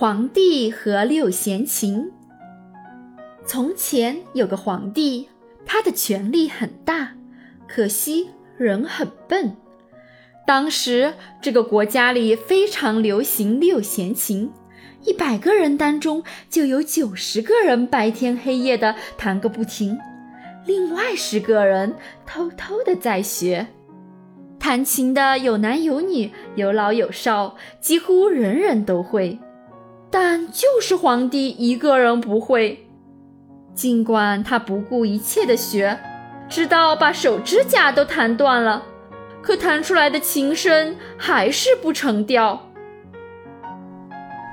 皇帝和六弦琴。从前有个皇帝，他的权力很大，可惜人很笨。当时这个国家里非常流行六弦琴，一百个人当中就有九十个人白天黑夜的弹个不停，另外十个人偷偷的在学。弹琴的有男有女，有老有少，几乎人人都会。但就是皇帝一个人不会，尽管他不顾一切的学，直到把手指甲都弹断了，可弹出来的琴声还是不成调。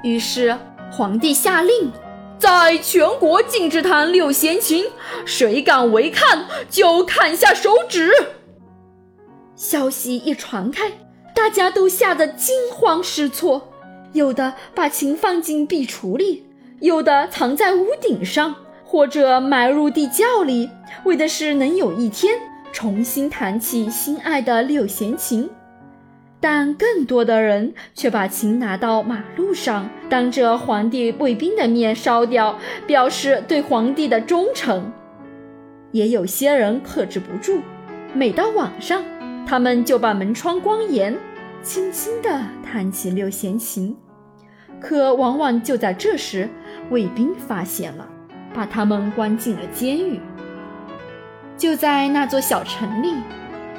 于是皇帝下令，在全国禁止弹六弦琴，谁敢违抗，就砍下手指。消息一传开，大家都吓得惊慌失措。有的把琴放进壁橱里，有的藏在屋顶上，或者埋入地窖里，为的是能有一天重新弹起心爱的六弦琴。但更多的人却把琴拿到马路上，当着皇帝卫兵的面烧掉，表示对皇帝的忠诚。也有些人克制不住，每到晚上，他们就把门窗关严，轻轻地弹起六弦琴。可往往就在这时，卫兵发现了，把他们关进了监狱。就在那座小城里，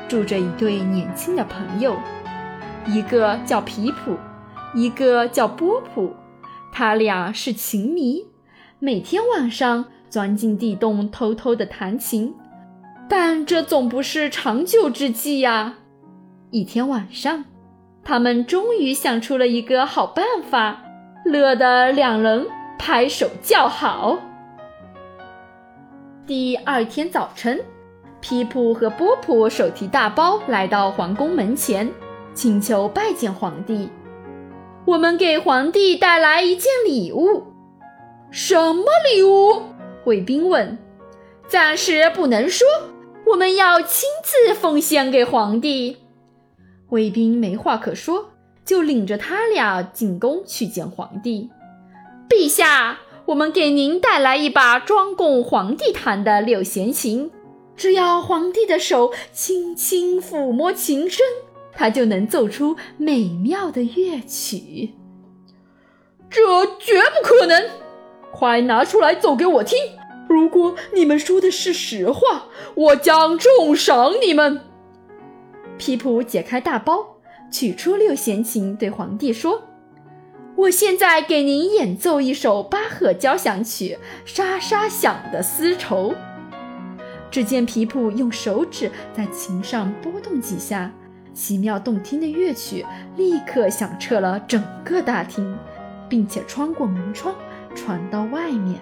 住着一对年轻的朋友，一个叫皮普，一个叫波普。他俩是琴迷，每天晚上钻进地洞偷偷的弹琴。但这总不是长久之计呀！一天晚上，他们终于想出了一个好办法。乐得两人拍手叫好。第二天早晨，皮普和波普手提大包来到皇宫门前，请求拜见皇帝。我们给皇帝带来一件礼物。什么礼物？卫兵问。暂时不能说，我们要亲自奉献给皇帝。卫兵没话可说。就领着他俩进宫去见皇帝。陛下，我们给您带来一把专供皇帝弹的六弦琴，只要皇帝的手轻轻抚摸琴身，他就能奏出美妙的乐曲。这绝不可能！快拿出来奏给我听！如果你们说的是实话，我将重赏你们。皮普解开大包。取出六弦琴，对皇帝说：“我现在给您演奏一首巴赫交响曲，沙沙响的丝绸。”只见皮普用手指在琴上拨动几下，奇妙动听的乐曲立刻响彻了整个大厅，并且穿过门窗传到外面。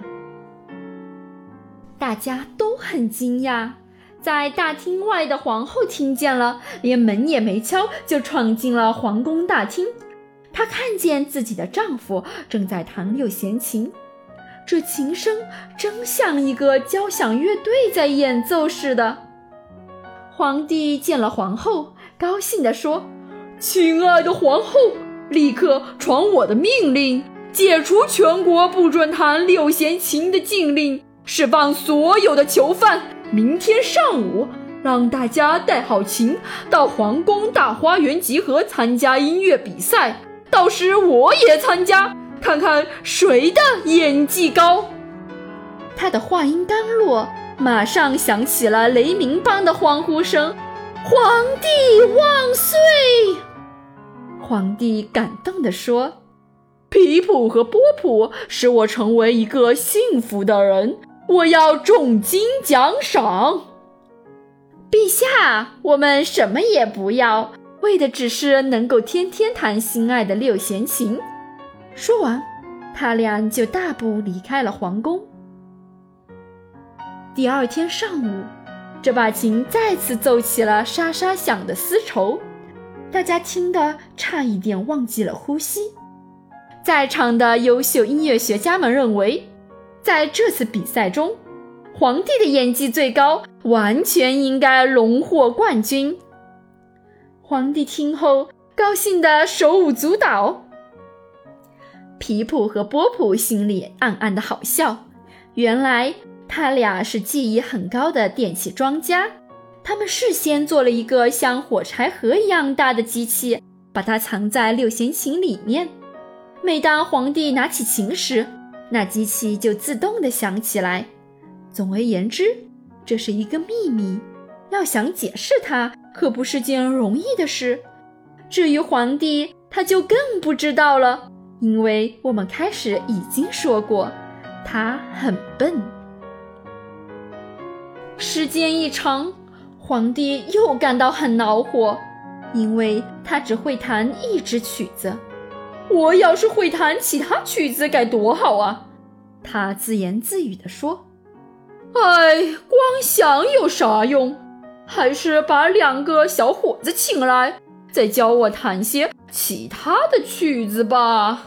大家都很惊讶。在大厅外的皇后听见了，连门也没敲，就闯进了皇宫大厅。她看见自己的丈夫正在弹六弦琴，这琴声真像一个交响乐队在演奏似的。皇帝见了皇后，高兴地说：“亲爱的皇后，立刻传我的命令，解除全国不准弹六弦琴的禁令，释放所有的囚犯。”明天上午，让大家带好琴到皇宫大花园集合参加音乐比赛。到时我也参加，看看谁的演技高。他的话音刚落，马上响起了雷鸣般的欢呼声：“皇帝万岁！”皇帝感动地说：“皮普和波普使我成为一个幸福的人。”我要重金奖赏，陛下，我们什么也不要，为的只是能够天天弹心爱的六弦琴。说完，他俩就大步离开了皇宫。第二天上午，这把琴再次奏起了沙沙响的丝绸，大家听得差一点忘记了呼吸。在场的优秀音乐学家们认为。在这次比赛中，皇帝的演技最高，完全应该荣获冠军。皇帝听后高兴得手舞足蹈。皮普和波普心里暗暗的好笑。原来他俩是技艺很高的电器庄家，他们事先做了一个像火柴盒一样大的机器，把它藏在六弦琴里面。每当皇帝拿起琴时，那机器就自动的响起来。总而言之，这是一个秘密，要想解释它，可不是件容易的事。至于皇帝，他就更不知道了，因为我们开始已经说过，他很笨。时间一长，皇帝又感到很恼火，因为他只会弹一支曲子。我要是会弹其他曲子该多好啊！他自言自语地说：“哎，光想有啥用？还是把两个小伙子请来，再教我弹些其他的曲子吧。”